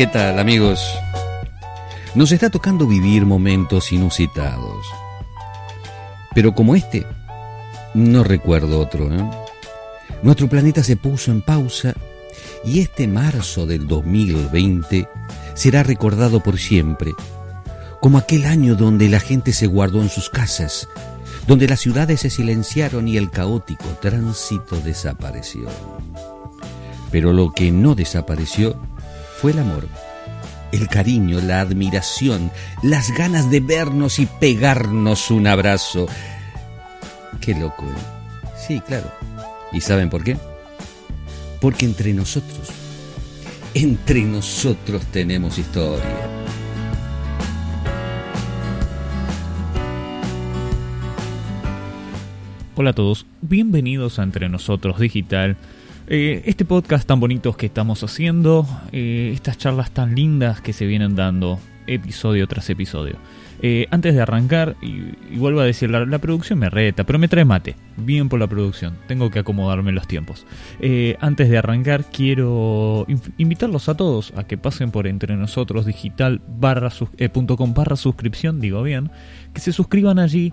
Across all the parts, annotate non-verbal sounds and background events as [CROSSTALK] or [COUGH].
¿Qué tal amigos? Nos está tocando vivir momentos inusitados. Pero como este, no recuerdo otro. ¿eh? Nuestro planeta se puso en pausa y este marzo del 2020 será recordado por siempre como aquel año donde la gente se guardó en sus casas, donde las ciudades se silenciaron y el caótico tránsito desapareció. Pero lo que no desapareció fue el amor, el cariño, la admiración, las ganas de vernos y pegarnos un abrazo. Qué loco, ¿eh? Sí, claro. ¿Y saben por qué? Porque entre nosotros, entre nosotros tenemos historia. Hola a todos, bienvenidos a Entre Nosotros Digital. Eh, este podcast tan bonito que estamos haciendo, eh, estas charlas tan lindas que se vienen dando episodio tras episodio. Eh, antes de arrancar, y, vuelvo a decir, la, producción me reta, pero me trae mate. Bien por la producción, tengo que acomodarme los tiempos. Eh, antes de arrancar, quiero invitarlos a todos a que pasen por entre nosotros digital barra, eh, barra suscripción, digo bien, que se suscriban allí,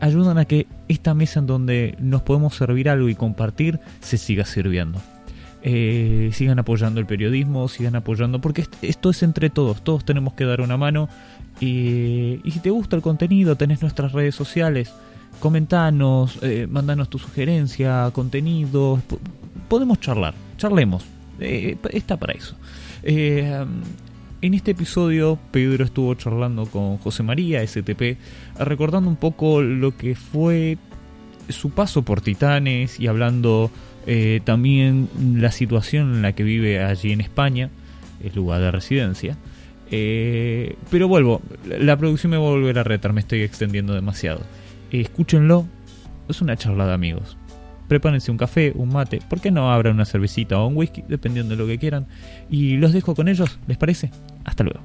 ayudan a que esta mesa en donde nos podemos servir algo y compartir se siga sirviendo. sigan apoyando el periodismo, sigan apoyando, porque esto es entre todos, todos tenemos que dar una mano y, si te gusta el contenido, tenés nuestras redes sociales, comentanos, eh, mandanos tu sugerencia, contenido, podemos charlar, charlemos, eh, está para eso. Eh, en este episodio Pedro estuvo charlando con José María, STP, recordando un poco lo que fue su paso por Titanes y hablando también la situación en la que vive allí en España, el lugar de residencia. Eh, pero vuelvo, la producción me va a volver a retar, me estoy extendiendo demasiado. Escúchenlo, es una charla de amigos. Prepárense un café, un mate, ¿por qué no abran una cervecita o un whisky, dependiendo de lo que quieran? Y los dejo con ellos, ¿les parece? Hasta luego.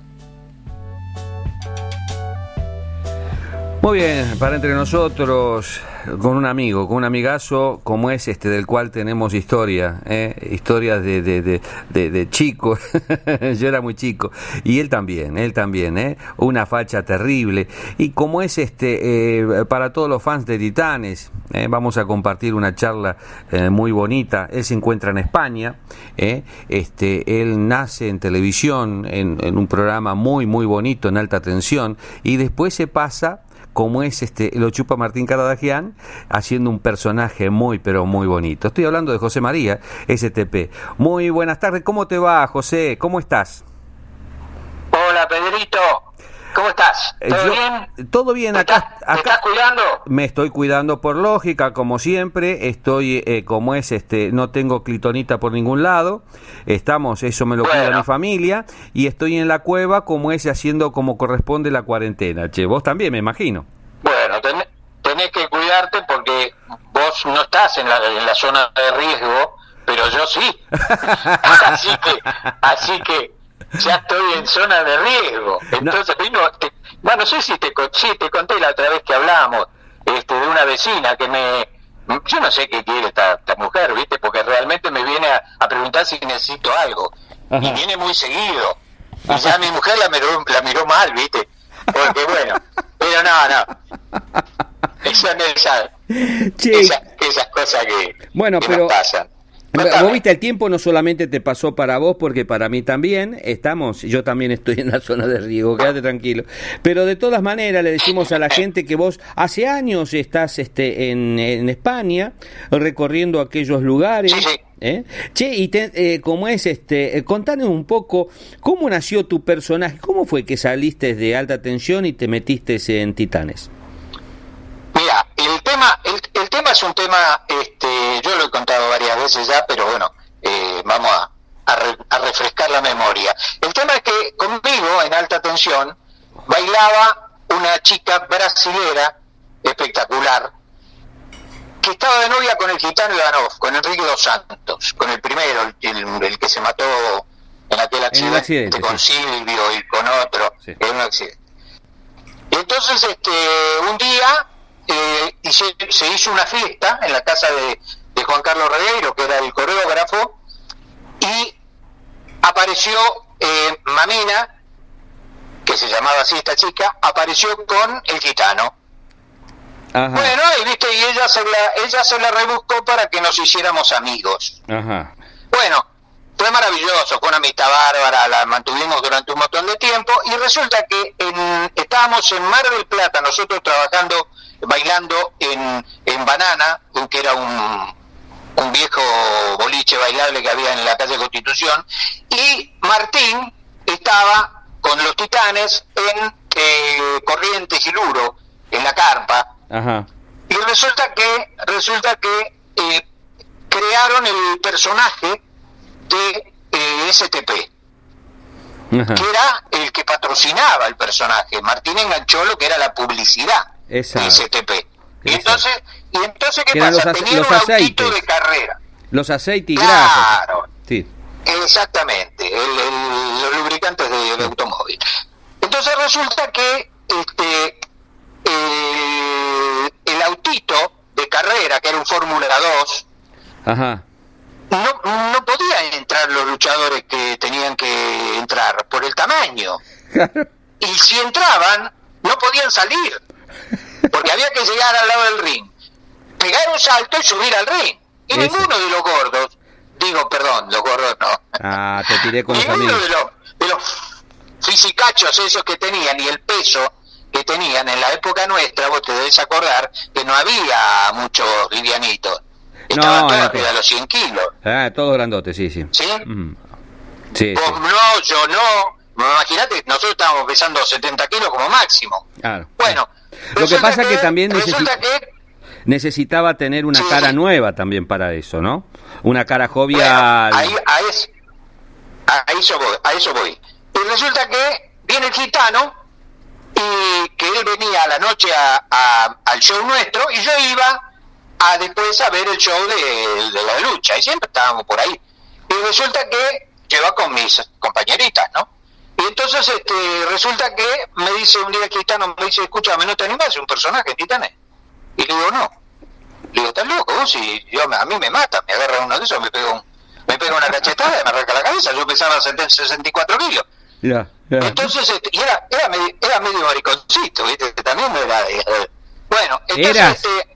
Muy bien, para entre nosotros, con un amigo, con un amigazo como es este, del cual tenemos historia, ¿eh? historias de, de, de, chico, [LAUGHS] yo era muy chico, y él también, él también, ¿eh? una facha terrible, y como es este, eh, para todos los fans de Titanes, ¿eh? vamos a compartir una charla eh, muy bonita, él se encuentra en España, este, él nace en televisión, en, en un programa muy, muy bonito, en alta tensión, y después se pasa como es este lo chupa Martín Caradagian, haciendo un personaje muy pero muy bonito. Estoy hablando de José María, STP. Muy buenas tardes, ¿cómo te va, José? ¿Cómo estás? Hola, Pedrito. ¿Cómo estás? Eh, ¿Todo bien? Todo bien, acá, ¿Te estás cuidando? Me estoy cuidando por lógica, como siempre. Estoy, eh, como es, este, no tengo clitonita por ningún lado. Estamos, eso me lo cuida mi familia. Y estoy en la cueva, como es, haciendo como corresponde la cuarentena. Che, vos también, me imagino. Bueno, tenés, que cuidarte porque vos no estás en la, en la zona de riesgo, pero yo sí. [LAUGHS] [LAUGHS] así que, así que ya estoy en zona de riesgo. Entonces, no. bueno, no sé si te, te conté la otra vez que hablamos este, de una vecina que me... Yo no sé qué quiere esta, mujer, ¿viste? Porque realmente me viene a, preguntar si necesito algo. Y viene muy seguido. Y ya mi mujer la miró, la miró mal, ¿viste? Porque bueno, pero no, no. Esa, esa, esa, esas cosas que, bueno, pero, pasan. Vos viste, el tiempo no solamente te pasó para vos, porque para mí también estamos, yo también estoy en la zona de riesgo, quédate tranquilo. Pero de todas maneras le decimos a la gente que vos hace años estás este, en, en España, recorriendo aquellos lugares. ¿Eh? Che, y te, eh, como es, este, eh, contanos un poco cómo nació tu personaje, cómo fue que saliste de alta tensión y te metiste en Titanes. Mira, el tema, el, el tema es un tema, este, yo lo he contado varias veces ya, pero bueno, eh, vamos a, a, refrescar la memoria. El tema es que conmigo, en alta tensión, bailaba una chica brasilera espectacular, que estaba de novia con el gitano Ivanov, con Enrique Dos Santos, con el primero, el, que se mató en aquel accidente, con Silvio y con otro, en un accidente. Y entonces, este, un día eh, y se, hizo una fiesta en la casa de, Juan Carlos Regueiro, que era el coreógrafo, y apareció eh, Mamina, que se llamaba así esta chica, apareció con el gitano. Ajá. Bueno, y viste, y ella se la, ella se la rebuscó para que nos hiciéramos amigos. Ajá. Bueno, fue maravilloso, fue una amistad bárbara, la mantuvimos durante un montón de tiempo y resulta que en, estábamos en Mar del Plata, nosotros trabajando, bailando en, en Banana, que era un, un viejo boliche bailable que había en la calle Constitución, y Martín estaba con los titanes en eh, Corrientes y Luro, en la carpa, Ajá. y resulta que resulta que eh, crearon el personaje de eh, STP Ajá. que era el que patrocinaba el personaje Martín enganchó lo que era la publicidad Exacto. de STP y Exacto. entonces y entonces qué pasa los ace- tenía los un autito de carrera Los aceites y grasas. claro Sí. Exactamente, el- el- los lubricantes de, de automóvil. Entonces resulta que este el, el autito de carrera, que era un Fórmula 2, Ajá. no, no podían entrar los luchadores que tenían que entrar por el tamaño. Y si entraban, no podían salir, porque había que llegar al lado del ring, pegar un salto y subir al ring. Y Eso. ninguno de los gordos, digo, perdón, los gordos no. Ah, te tiré con los Ninguno amigos. de los, de los fisicachos esos que tenían y el peso que tenían en la época nuestra, vos te debes acordar que no había muchos livianitos. Estaban No, todos no, arriba de los 100 kilos. Ah, todo grandote, sí, sí. ¿Sí? Mm. Sí, sí. Vos no, yo no. Imagínate, nosotros estábamos pesando 70 kilos como máximo. Claro. Bueno. Lo que pasa es que también Resulta que necesitaba tener una Sí, cara nueva también para eso, ¿no? Una cara Bueno, ahí, a, es- a- eso voy, a eso voy. Y resulta que viene el gitano y que él venía a la noche a- a- al show nuestro y yo iba a después a ver el show de, de la lucha y siempre estábamos por ahí. Y resulta que iba con mis compañeritas, ¿no? Y entonces este, resulta que me dice un día el gitano, me dice, escúchame, ¿no te animas ser un personaje Titanes? Y le digo, no. Le digo, ¿estás loco vos? Si yo, a mí me mata, me agarra uno de esos, me pega, un, me pega una cachetada y me arranca la cabeza. Yo pesaba 70, 64 kilos. Ya, ya. Entonces, este, y era, era, medio, era medio mariconcito, ¿viste? Que También no era... de- bueno, entonces... ¿Eras? Este,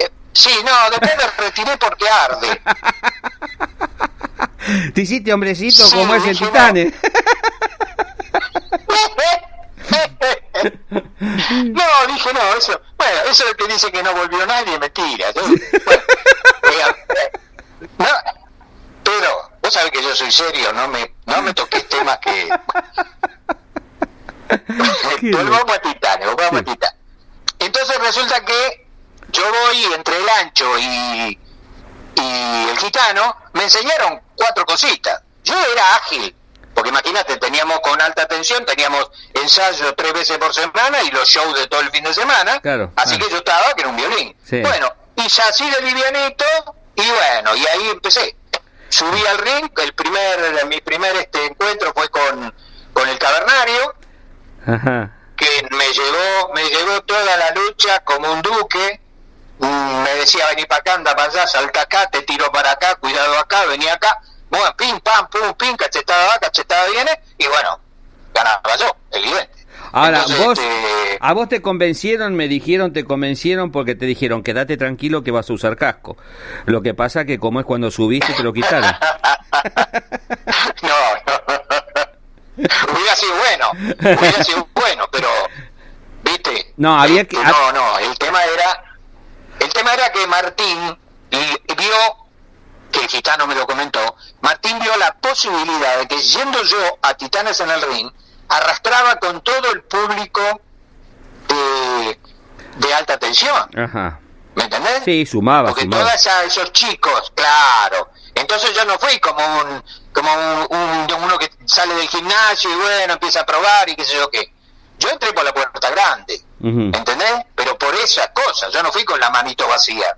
eh, sí, no, después me retiré porque arde. [LAUGHS] Te hiciste hombrecito Sí, como ese dije, no. [LAUGHS] [LAUGHS] No, dije no, eso, bueno, eso es que dice que no volvió nadie, mentira. Yo- bueno, [LAUGHS] eh, no, pero, vos sabés que yo soy serio, no me, no me toques temas que... [LAUGHS] Volvamos a Titán, volvamos a. Titán. Entonces resulta que yo voy entre el ancho y, y el gitano, me enseñaron cuatro cositas. Yo era ágil, porque imagínate, teníamos con alta tensión, teníamos ensayos tres veces por semana y los shows de todo el fin de semana. Claro, así claro. que yo estaba que era un violín. Sí. Bueno, y así de livianito, y bueno, y ahí empecé. Subí al ring, el primer, mi primer este encuentro fue con, con el cavernario, Ajá. que me llevó, me llevó toda la lucha como un duque. Mm, Me decía, vení para acá, anda para allá, salta acá, te tiro para acá, cuidado acá, vení acá. Bueno, pim, pam, pum, pim, cachetada va, cachetada viene, y bueno, ganaba yo, evidente. Ahora, Entonces, vos, este, a vos te convencieron, me dijeron, te convencieron porque te dijeron, quédate tranquilo que vas a usar casco. Lo que pasa que como es cuando subiste, te lo quitaron. [LAUGHS] no, no. hubiera sido bueno, hubiera sido bueno, pero, viste. No, había que- Este, No, no, el tema era, el tema era que Martín vio, que el gitano me lo comentó, Martín vio la posibilidad de que yendo yo a Titanes en el ring, arrastraba con todo el público de, de alta tensión. Ajá. ¿Me entendés? Sí, sumaba, Porque sumaba. todos esos chicos, claro. Entonces yo no fui como un como un, un- uno que sale del gimnasio y bueno, empieza a probar y qué sé yo qué. Yo entré por la puerta grande, Ujú. ¿entendés? Pero por esas cosas, yo no fui con la manito vacía.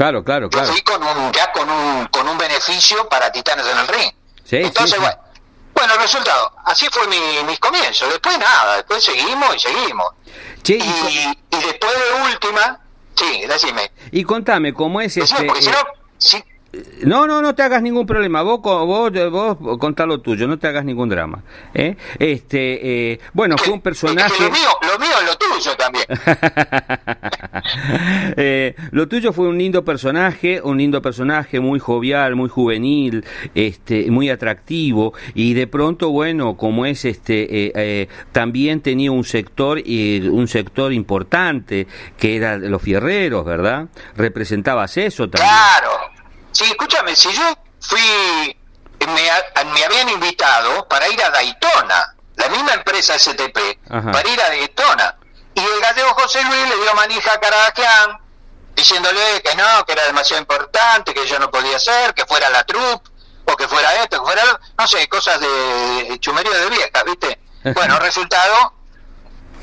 Claro, claro, Yo claro. fui con un ya con un con un beneficio para Titanes en el ring. Sí, Entonces, sí, sí. bueno, bueno, el resultado, así fue mi, mis comienzos. Después nada, después seguimos y seguimos. Che, Y, y, después de última, sí, decime. y contame, ¿cómo es Decime, este? porque si eh, no, si, No, no, no te hagas ningún problema. Vos, vos, vos contá lo tuyo, no te hagas ningún drama. ¿eh? Este, eh, bueno, fue un personaje. lo, mío, lo mío es lo tuyo también. [LAUGHS] [LAUGHS] eh, lo tuyo fue un lindo personaje, un lindo personaje muy jovial, muy juvenil, este, muy atractivo y de pronto, bueno, como es este, eh, eh, también tenía un sector y un sector importante que era los fierreros, ¿verdad? Representabas eso también. Claro. Sí, escúchame, si yo fui, me, me habían invitado para ir a Daytona, la misma empresa STP, para ir a Daytona. Y el gallego José Luis le dio manija a Carabaquian, diciéndole que no, que era demasiado importante, que yo no podía hacer, que fuera la troupe, o que fuera esto, que fuera, no sé, cosas de chumería de viejas, ¿viste? Bueno, resultado,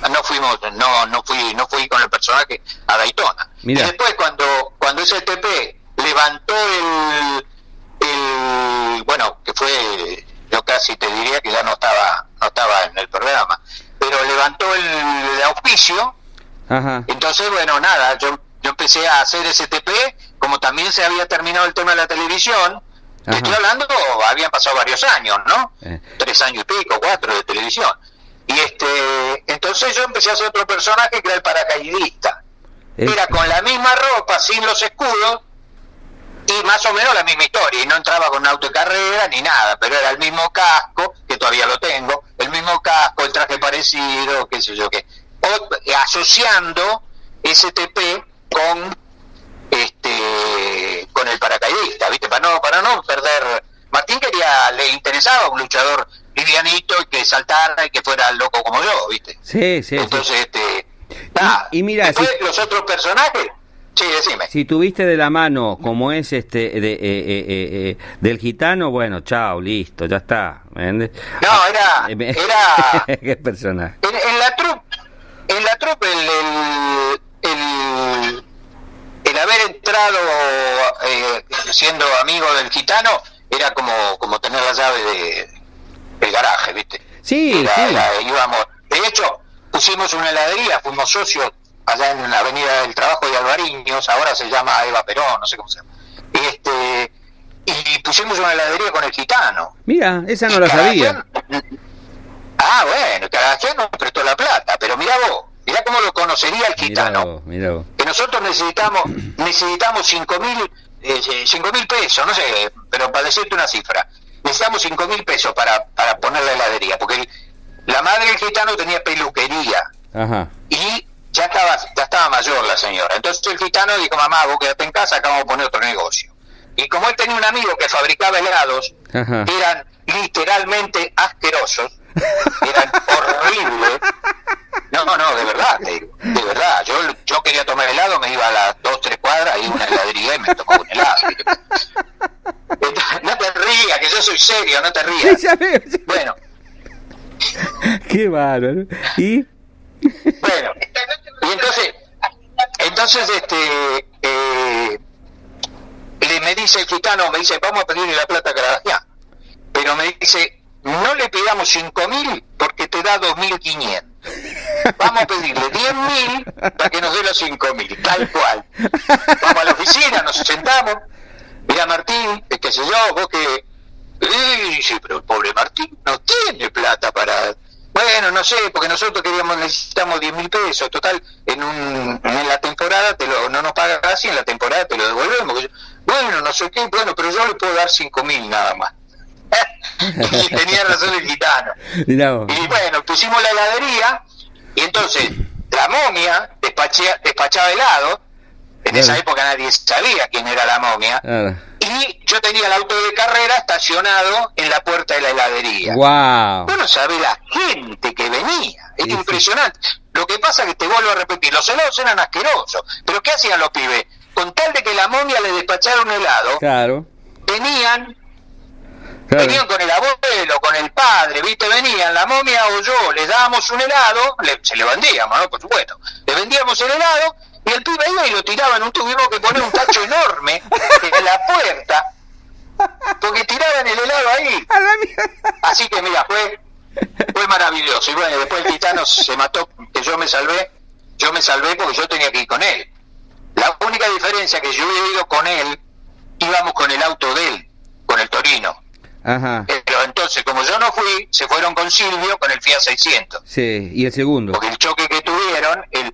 no fuimos, no, no fui, no fui con el personaje a Daytona. Y después cuando, cuando STP levantó el, el, bueno, que fue, yo casi te diría que ya no estaba, no estaba en el programa, levantó el, auspicio, entonces bueno, nada, yo, yo empecé a hacer STP, como también se había terminado el tema de la televisión, estoy hablando, habían pasado varios años, ¿no? Eh. Tres años y pico, cuatro de televisión. Y este, entonces yo empecé a hacer otro personaje que era el paracaidista. Era con la misma ropa, sin los escudos, y más o menos la misma historia, y no entraba con auto de carrera ni nada, pero era el mismo casco, que todavía lo tengo, el mismo casco, el traje parecido, qué sé yo qué, asociando STP con este con el paracaidista, ¿viste? Para no, para no perder. Martín quería, le interesaba un luchador livianito y que saltara y que fuera loco como yo, ¿viste? Sí, sí. Entonces, este. y, mira, después los otros personajes Sí, decime. Si tuviste de la mano como es este de, eh, eh, eh, del gitano, bueno, chao, listo, ya está. No, era era [LAUGHS] qué personaje. En, la trupe, en la trupe el, el, el, haber entrado siendo amigo del gitano era como como tener la llave de el garaje, ¿viste? Sí, sí. íbamos, de hecho, pusimos una heladería, fuimos socios allá en la Avenida del Trabajo de Alvariños, ahora se llama Eva Perón, no sé cómo se llama. Este, y pusimos una heladería con el gitano. Mira, esa no la sabía. Ah, bueno, Carabaquian nos prestó la plata, pero mira vos, mira cómo lo conocería el gitano. Que nosotros necesitamos [CLEARS THROAT] necesitamos cinco mil eh, cinco mil pesos, no sé, pero para decirte una cifra, necesitamos cinco mil pesos para, para poner la heladería, porque la madre del gitano tenía peluquería. Ajá. Y ya estaba, ya estaba mayor la señora. Entonces el gitano dijo, mamá, vos quedate en casa, acá vamos a poner otro negocio. Y como él tenía un amigo que fabricaba helados, eran literalmente asquerosos, eran [LAUGHS] horribles. No, no, de verdad, de verdad. Yo, yo quería tomar helado, me iba a las dos, tres cuadras y una heladería y me tomaba un helado. no te rías, que yo soy serio, no te [LAUGHS] rías. Bueno. Qué bárbaro. ¿Y? Bueno, y entonces, entonces este, eh, le, me dice el gitano, me dice, vamos a pedirle la plata a. Pero me dice, no le pidamos cinco mil porque te da dos mil quinientos. Vamos a pedirle diez mil para que nos dé los cinco mil, tal cual. Vamos a la oficina, nos sentamos. Mira Martín, qué sé yo, vos que... sí, pero el pobre Martín no tiene plata para no sé, porque nosotros queríamos, necesitamos 10 mil pesos, total, en, un, en la temporada te lo, no nos paga casi, en la temporada te lo devolvemos. Bueno, no sé qué, bueno, pero yo le puedo dar 5 mil nada más. [LAUGHS] y tenía razón el gitano. Y bueno, pusimos la heladería y entonces la momia despachaba helado. En esa época nadie sabía quién era la momia y yo tenía el auto de carrera estacionado en la puerta de la heladería. ¡Wow! Bueno, sabe la gente que venía. Es impresionante. Lo que pasa es que te vuelvo a repetir, los helados eran asquerosos. Pero ¿qué hacían los pibes? Con tal de que la momia le despachara un helado, claro. venían Venían con el abuelo, con el padre, ¿viste? Venían, la momia o yo, les dábamos un helado, se le vendíamos, ¿no? Por supuesto. Le vendíamos el helado y el pibe iba y lo tiraba en un tuvimos que poner un tacho enorme en la puerta, porque tiraban el helado ahí. [LAUGHS] Así que mira, fue, fue maravilloso. Y bueno, después el gitano se mató, que yo me salvé, yo me salvé porque yo tenía que ir con él. La única diferencia que yo hubiera ido con él íbamos con el auto de él, con el Torino. Ajá. Pero entonces, como yo no fui, se fueron con Silvio con el Fiat 600. Sí, y el segundo. Porque el choque que tuvieron, el,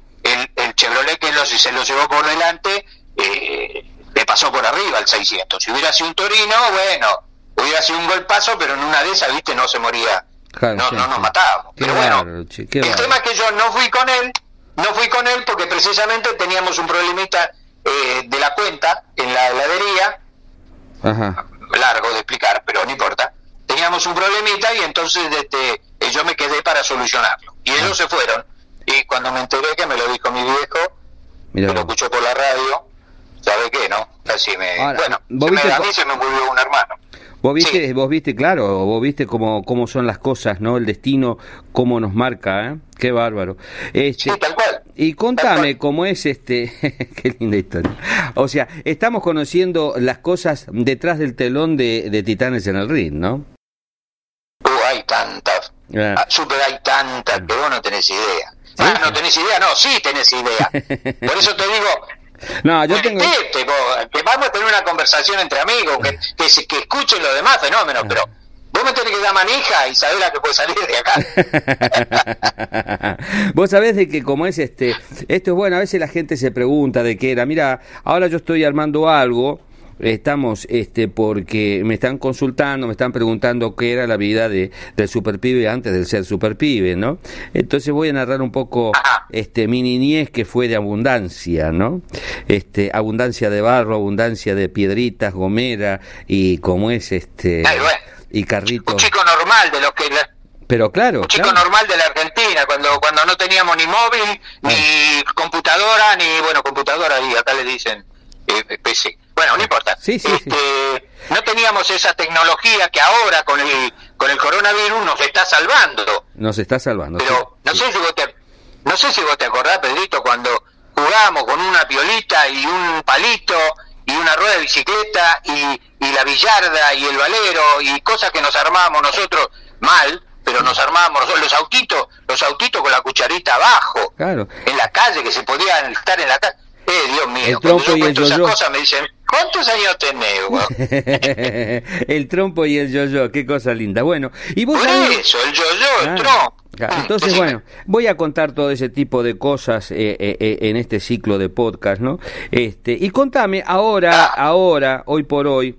el, Chevrolet que los, se lo llevó por delante, eh, le pasó por arriba al 600. Si hubiera sido un Torino, bueno, hubiera sido un golpazo, pero en una de esas, viste, no se moría. Claro, no, sí, no nos matábamos. Pero bueno, che, el tema es que yo no fui con él, no fui con él porque precisamente teníamos un problemita eh, de la cuenta en la heladería, Ajá. largo de explicar, pero no importa. Teníamos un problemita y entonces este, eh, yo me quedé para solucionarlo. Y Ah. ellos se fueron. Y cuando me enteré que me lo dijo mi viejo, Mirá que lo escuchó por la radio, ¿sabe qué, no? Casi me... Ahora, bueno, vos me- viste a mí se me murió un hermano. Vos viste, Sí. vos viste, claro, vos viste cómo, cómo son las cosas, ¿no? El destino, cómo nos marca, ¿eh? Qué bárbaro. Este, Sí, tal cual. y contame cual. cómo es este, [LAUGHS] qué linda historia. O sea, estamos conociendo las cosas detrás del telón de, de Titanes en el Ring, ¿no? Uh, hay tantas. Ah, Super hay tantas que vos no tenés idea. Ah, no tenés idea, no, sí tenés idea. Por eso te digo, [LAUGHS] No, yo tengo... Vos, que vamos a tener una conversación entre amigos, que, que, que escuchen los demás fenómenos, pero vos me tenés que dar manija y saber la que puede salir de acá. [LAUGHS] Vos sabés de que como es este, esto es bueno, a veces la gente se pregunta de qué era, mira, ahora yo estoy armando algo, estamos este porque me están consultando, me están preguntando qué era la vida de del superpibe antes de ser superpibe, ¿no? Entonces voy a narrar un poco este mi niñez que fue de abundancia, ¿no? Este abundancia de barro, abundancia de piedritas, gomera y como es este Ay, bueno. y Un carritos. chico normal de los que la- Pero claro, un chico claro. normal de la Argentina, cuando cuando no teníamos ni móvil, ni computadora, ni bueno, computadora y acá le dicen eh, PC. Bueno, no importa. Sí, sí, sí. Este, No teníamos esa tecnología que ahora con el con el coronavirus nos está salvando. nos está salvando. Pero no sé si vos te, no sé si vos te acordás, Pedrito, cuando jugábamos con una piolita y un palito y una rueda de bicicleta y, y la billarda y el valero y cosas que nos armábamos nosotros mal, pero nos armábamos nosotros, los autitos, los autitos con la cucharita abajo, Claro. en la calle, que se podían estar en la calle. Eh, Dios mío, El trompo y esas cosas me dicen, ¿cuántos años tenés, [LAUGHS] el trompo y el yo-yo, qué cosa linda. Bueno, y vos Por sabés- eso, el yo-yo, el Ah, trompo. claro. Mm, Entonces, decime. bueno, voy a contar todo ese tipo de cosas eh, eh, eh, en este ciclo de podcast, ¿no? Este, y contame, ahora, Ah. ahora, hoy por hoy,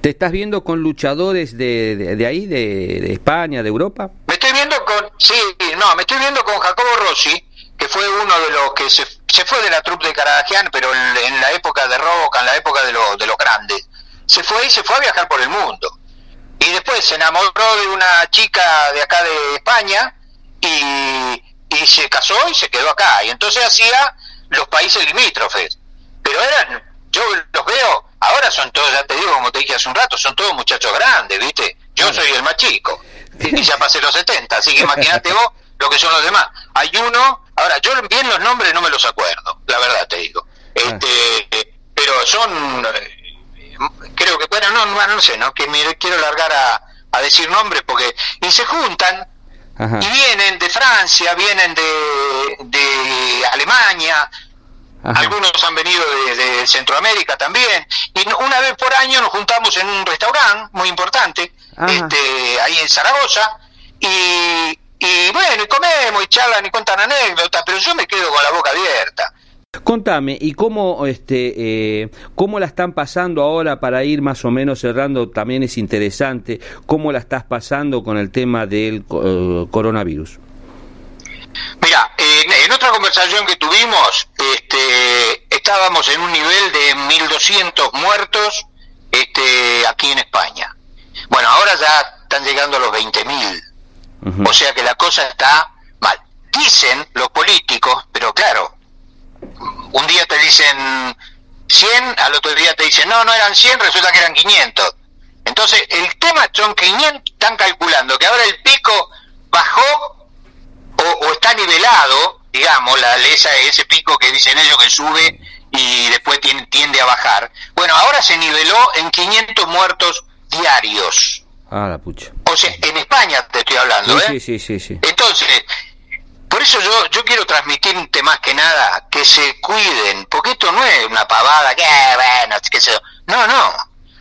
¿te estás viendo con luchadores de, de, de ahí, de, de España, de Europa? Me estoy viendo con, sí, no, me estoy viendo con Jacobo Rossi, que fue uno de los que se, se fue de la trupe de Caradagian, pero en, en la época de Roca, en la época de, los de grandes. Se fue y se fue a viajar por el mundo. Y después se enamoró de una chica de acá de España y, y se casó y se quedó acá. Y entonces hacía los países limítrofes. Pero eran, yo los veo, ahora son todos, ya te digo, como te dije hace un rato, son todos muchachos grandes, ¿viste? Yo soy el más chico. Y ya pasé los 70, así que imagínate vos lo que son los demás. Hay uno, ahora yo bien los nombres no me los acuerdo, la verdad te digo. Este, pero son, eh, creo que, bueno, no, no, no sé, no que me quiero largar a, a decir nombres porque, y se juntan Ajá. y vienen de Francia, vienen de, de Alemania, Ajá. algunos han venido de, de Centroamérica también. Y una vez por año nos juntamos en un restaurante muy importante, Ajá. este, ahí en Zaragoza, y, y bueno, y comemos y charlan y cuentan anécdotas, pero yo me quedo con la boca abierta. Contame, ¿y cómo, este, eh, cómo la están pasando ahora para ir más o menos cerrando? También es interesante, ¿cómo la estás pasando con el tema del eh, coronavirus? Mira, en, en otra conversación que tuvimos, este, estábamos en un nivel de 1.200 muertos este, aquí en España. Bueno, ahora ya están llegando a los 20.000. O sea que la cosa está mal. Dicen los políticos, pero claro, un día te dicen 100, al otro día te dicen, no, no eran 100, resulta que eran 500. Entonces, el tema son 500, están calculando que ahora el pico bajó o, o está nivelado, digamos, la, esa, ese pico que dicen ellos que sube y después tiende, tiende a bajar. Bueno, ahora se niveló en 500 muertos diarios. Ah, la pucha. O sea, en España te estoy hablando, Sí, ¿eh? sí, sí, sí, sí. Entonces, por eso yo, yo quiero transmitirte más que nada que se cuiden, porque esto no es una pavada, que bueno, qué sé yo. No, no.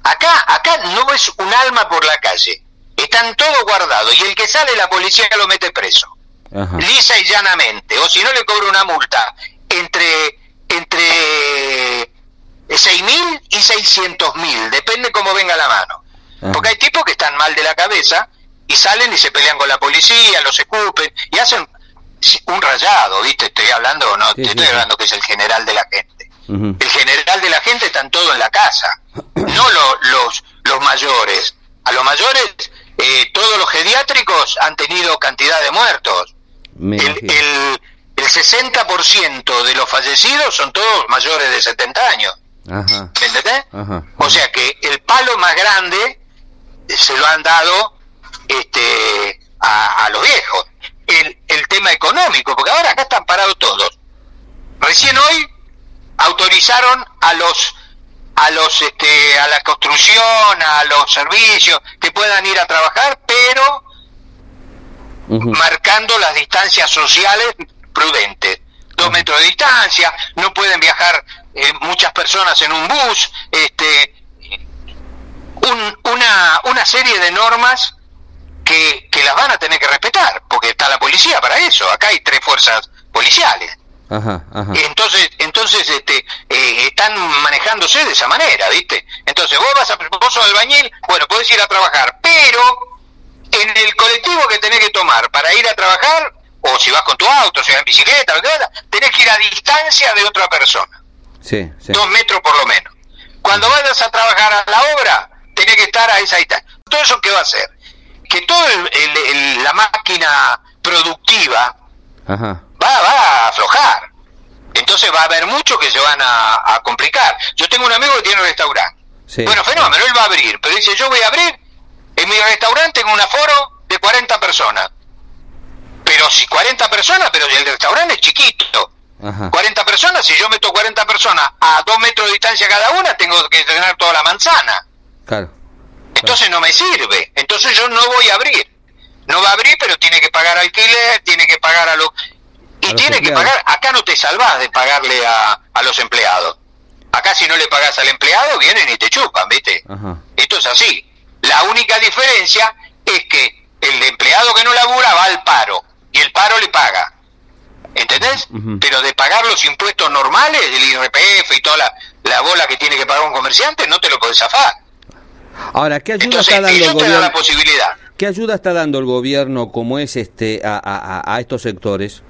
Acá, acá no es un alma por la calle. Están todos guardados y el que sale la policía lo mete preso. Ajá. Lisa y llanamente. O si no le cobra una multa entre entre seis mil y seiscientos mil, depende cómo venga la mano. Ajá. Porque hay tipos que están mal de la cabeza y salen y se pelean con la policía, los escupen y hacen un rayado, ¿viste? Estoy hablando, no, Sí, te estoy sí. hablando que es el general de la gente. El general de la gente están todos en la casa, no lo- los, los mayores. A los mayores, eh, todos los geriátricos han tenido cantidad de muertos. Me El, el, el 60% de los fallecidos son todos mayores de 70 años. Ajá. ¿Me entendés? Ajá. O sea que el palo más grande se lo han dado este, a, a los viejos. El, el tema económico, porque ahora acá están parados todos. Recién hoy autorizaron a los a los este, a la construcción, a los servicios que puedan ir a trabajar, pero marcando las distancias sociales prudentes. Dos metros de distancia, no pueden viajar eh, muchas personas en un bus, este, un- una, una serie de normas que, que las van a tener que respetar, porque está la policía para eso, acá hay tres fuerzas policiales. Ajá, ajá. Entonces, entonces este, eh, están manejándose de esa manera, ¿viste? Entonces vos vas a, vos sos albañil, bueno, podés ir a trabajar, pero en el colectivo que tenés que tomar para ir a trabajar, o si vas con tu auto, si vas en bicicleta, tenés que ir a distancia de otra persona, Sí, sí. dos metros por lo menos. Cuando vayas a trabajar a la obra, tenés que estar a esa distancia. Todo eso qué va a hacer? Que toda la máquina productiva Ajá. va, va a aflojar. Entonces va a haber muchos que se van a, a complicar. Yo tengo un amigo que tiene un restaurante. Sí. Bueno, fenómeno, él va a abrir, pero dice, yo voy a abrir en mi restaurante en un aforo de 40 personas. Pero si 40 personas, pero el restaurante es chiquito. Ajá. 40 personas, si yo meto 40 personas a 2 metros de distancia cada una, tengo que tener toda la manzana. Claro. Entonces no me sirve. Entonces yo no voy a abrir. No va a abrir, pero tiene que pagar alquiler, tiene que pagar a los... Y A los tiene que pagar... Acá no te salvás de pagarle a, a los empleados. Acá si no le pagas al empleado, vienen y te chupan, ¿viste? Ajá. Esto es así. La única diferencia es que el empleado que no labura va al paro y el paro le paga. ¿Entendés? Pero de pagar los impuestos normales, el IRPF y toda la, la bola que tiene que pagar un comerciante, no te lo podés zafar. Ahora, ¿qué ayuda Entonces, está dando el la gobierno? posibilidad. ¿Qué ayuda está dando el gobierno como es este a, a- estos sectores?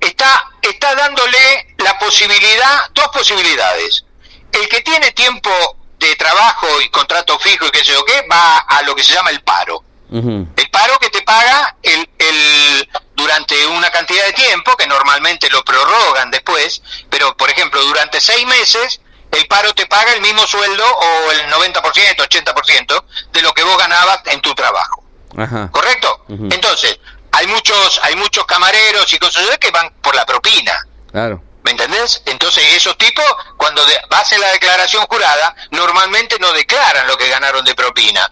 Está, está dándole la posibilidad, dos posibilidades. El que tiene tiempo de trabajo y contrato fijo y qué sé yo qué, va a lo que se llama el paro. El paro que te paga el, el, durante una cantidad de tiempo, que normalmente lo prorrogan después, pero por ejemplo durante seis meses, el paro te paga el mismo sueldo o el 90%, 80% de lo que vos ganabas en tu trabajo. Ajá. ¿Correcto? Entonces, hay muchos, hay muchos camareros y cosas que van por la propina. Claro. ¿Me entendés? Entonces esos tipos, cuando de- hacen la declaración jurada, normalmente no declaran lo que ganaron de propina.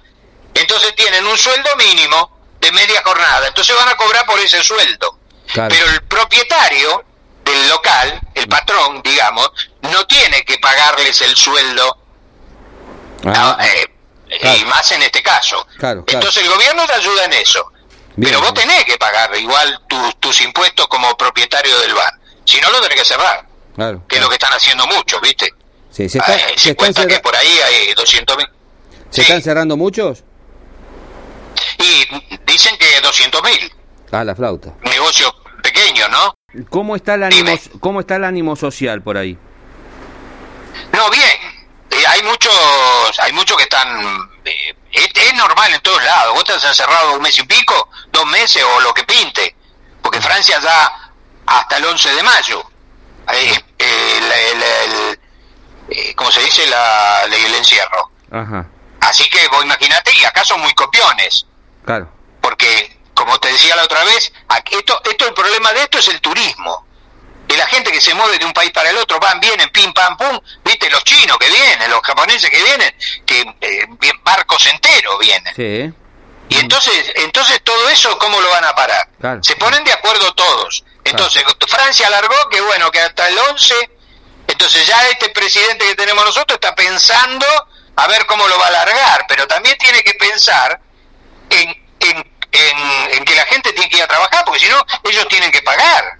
Entonces tienen un sueldo mínimo de media jornada. Entonces van a cobrar por ese sueldo. Claro. Pero el propietario del local, el patrón, digamos, no tiene que pagarles el sueldo Ah, Ah, eh, claro. y más en este caso. Claro, claro. Entonces el gobierno te ayuda en eso. Bien, pero vos tenés que pagar igual tus, tus impuestos como propietario del bar. Si no, lo tenés que cerrar. claro. Que es lo que están haciendo muchos, ¿viste? Sí, se, está- Eh, se se están, cuenta que por ahí hay 200 mil. ¿se sí. están cerrando muchos? Y dicen que 200 mil. Ah, la flauta. Negocio pequeño, ¿no? ¿Cómo está el ánimo, Dime. cómo está el ánimo social por ahí? No, bien. Eh, hay muchos hay muchos que están... eh, es, es normal en todos lados. Vos estás encerrado un mes y pico, dos meses o lo que pinte. Porque Francia ya hasta el 11 de mayo. eh, el, el- el- eh, ¿Cómo se dice? La, el encierro. Ajá. Así que vos imaginate, y acá son muy copiones. Claro. porque como te decía la otra vez, esto, esto el problema de esto es el turismo. Y la gente que se mueve de un país para el otro, van, vienen, pim, pam, pum, viste, los chinos que vienen, los japoneses que vienen, que eh, barcos enteros vienen. Sí. Y entonces, entonces todo eso, ¿cómo lo van a parar? Se ponen de acuerdo todos. Entonces, Francia alargó que bueno, que hasta el 11, entonces ya este presidente que tenemos nosotros está pensando a ver cómo lo va a alargar, pero también tiene que pensar en, en, que la gente tiene que ir a trabajar, porque si no, ellos tienen que pagar.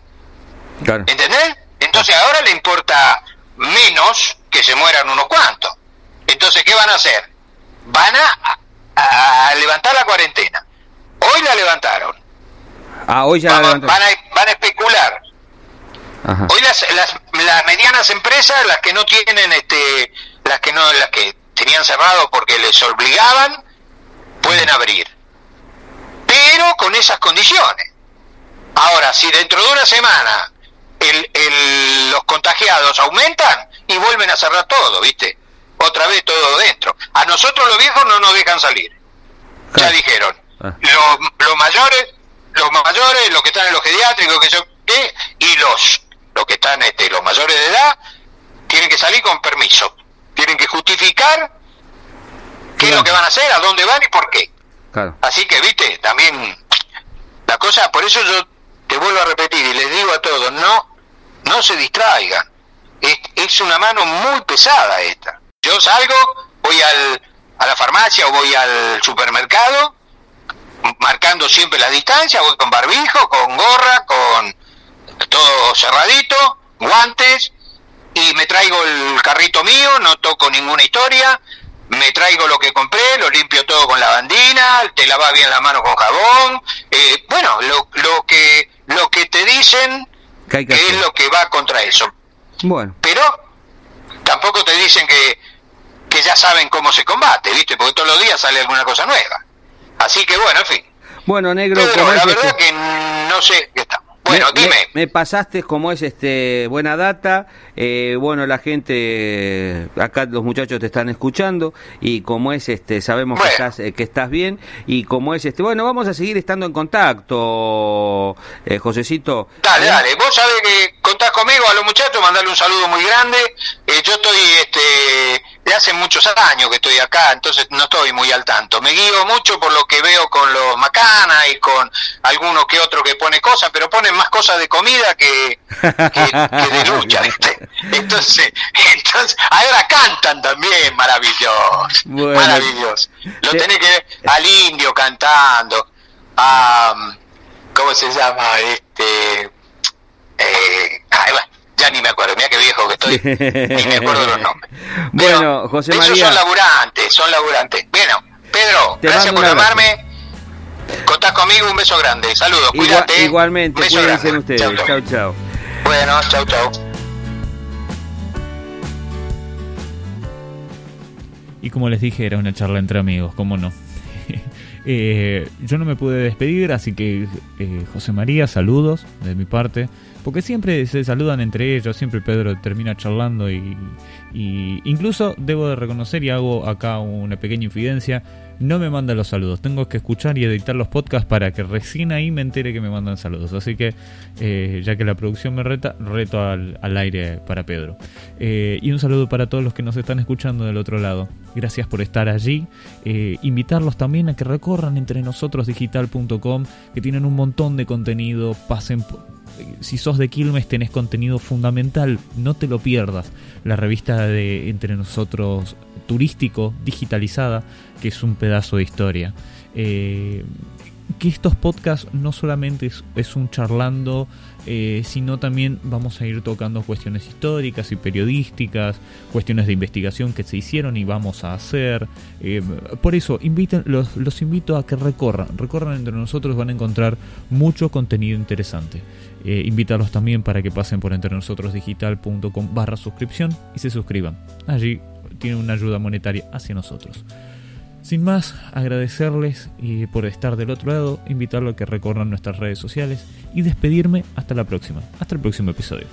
¿Entendés? Entonces ahora le importa menos que se mueran unos cuantos. Entonces, ¿qué van a hacer? Van a, a levantar la cuarentena. Hoy la levantaron. Ah, hoy ya van, van, a, van a especular. Hoy las, las, las, medianas empresas, las que no tienen, este, las que no, las que tenían cerrado porque les obligaban, pueden abrir. Pero con esas condiciones. Ahora, si dentro de una semana el, el, los contagiados aumentan y vuelven a cerrar todo, ¿viste? Otra vez todo dentro. A nosotros los viejos no nos dejan salir. Ya dijeron. Ah. Los, los mayores los mayores, los que están en los geriátricos, que yo qué, y los, los que están, este, los mayores de edad, tienen que salir con permiso. Tienen que justificar qué es lo que van a hacer, a dónde van y por qué. Así que, viste, también la cosa, por eso yo te vuelvo a repetir y les digo a todos, no, no se distraigan. Es, es una mano muy pesada esta. Yo salgo, voy al, a la farmacia o voy al supermercado marcando siempre la distancia, voy con barbijo, con gorra, con todo cerradito, guantes, y me traigo el carrito mío, no toco ninguna historia, me traigo lo que compré, lo limpio todo con lavandina, te lavas bien la mano con jabón, eh, bueno, lo, lo que lo que te dicen que, es lo que va contra eso. Bueno. Pero tampoco te dicen que, que ya saben cómo se combate, ¿viste? Porque todos los días sale alguna cosa nueva. Así que bueno, en fin. Bueno, negro, la verdad que no sé qué está. Bueno, me, dime. Me, pasaste como es este buena data. Eh, bueno, la gente, acá los muchachos te están escuchando y como es este, sabemos que estás eh, que estás bien y como es este, bueno, vamos a seguir estando en contacto, eh, Josecito. Dale, dale. Vos sabés que contás conmigo a los muchachos, mandarle un saludo muy grande. yo estoy este de hace muchos años que estoy acá, entonces no estoy muy al tanto. Me guío mucho por lo que veo con los macanas y con alguno que otro que pone cosas, pero ponen más cosas de comida que, de lucha, [LAUGHS] Entonces, entonces, ahora cantan también, maravilloso, maravilloso. Lo tenés que ver al indio cantando, a, ¿cómo se llama? Este, eh, ya ni me acuerdo, mira qué viejo que estoy, ni me [LAUGHS] acuerdo los nombres. bueno, José María. Esos son laburantes, son laburantes. Bueno, Pedro, gracias por llamarme. Contás conmigo, un beso grande. Saludos, cuídate. Igualmente, beso cuídense ustedes. Chau, chau. Bueno, chau, chau. Y como les dije, era una charla entre amigos, ¿cómo no? [LAUGHS] eh, yo no me pude despedir, así que eh, José María, saludos de mi parte. Porque siempre se saludan entre ellos, siempre Pedro termina charlando y, incluso debo de reconocer y hago acá una pequeña infidencia, no me manda los saludos, tengo que escuchar y editar los podcasts para que recién ahí me entere que me mandan saludos. Así que eh, ya que la producción me reta, reto al, aire para Pedro. Eh, y un saludo para todos los que nos están escuchando del otro lado. Gracias por estar allí. Eh, invitarlos también a que recorran entre nosotros digital.com, que tienen un montón de contenido, pasen por si sos de Quilmes tenés contenido fundamental, no te lo pierdas. La revista de Entre Nosotros turístico, digitalizada, que es un pedazo de historia. Eh, que estos podcasts no solamente es, un charlando, eh, sino también vamos a ir tocando cuestiones históricas y periodísticas, cuestiones de investigación que se hicieron y vamos a hacer. Eh, por eso, inviten, los, los invito a que recorran, recorran entre nosotros, van a encontrar mucho contenido interesante. Eh, invitarlos también para que pasen por entrenosotros.digital.com barra suscripción y se suscriban. Allí tienen una ayuda monetaria hacia nosotros. Sin más, agradecerles y por estar del otro lado, invitarlos a que recorran nuestras redes sociales y despedirme hasta la próxima, hasta el próximo episodio.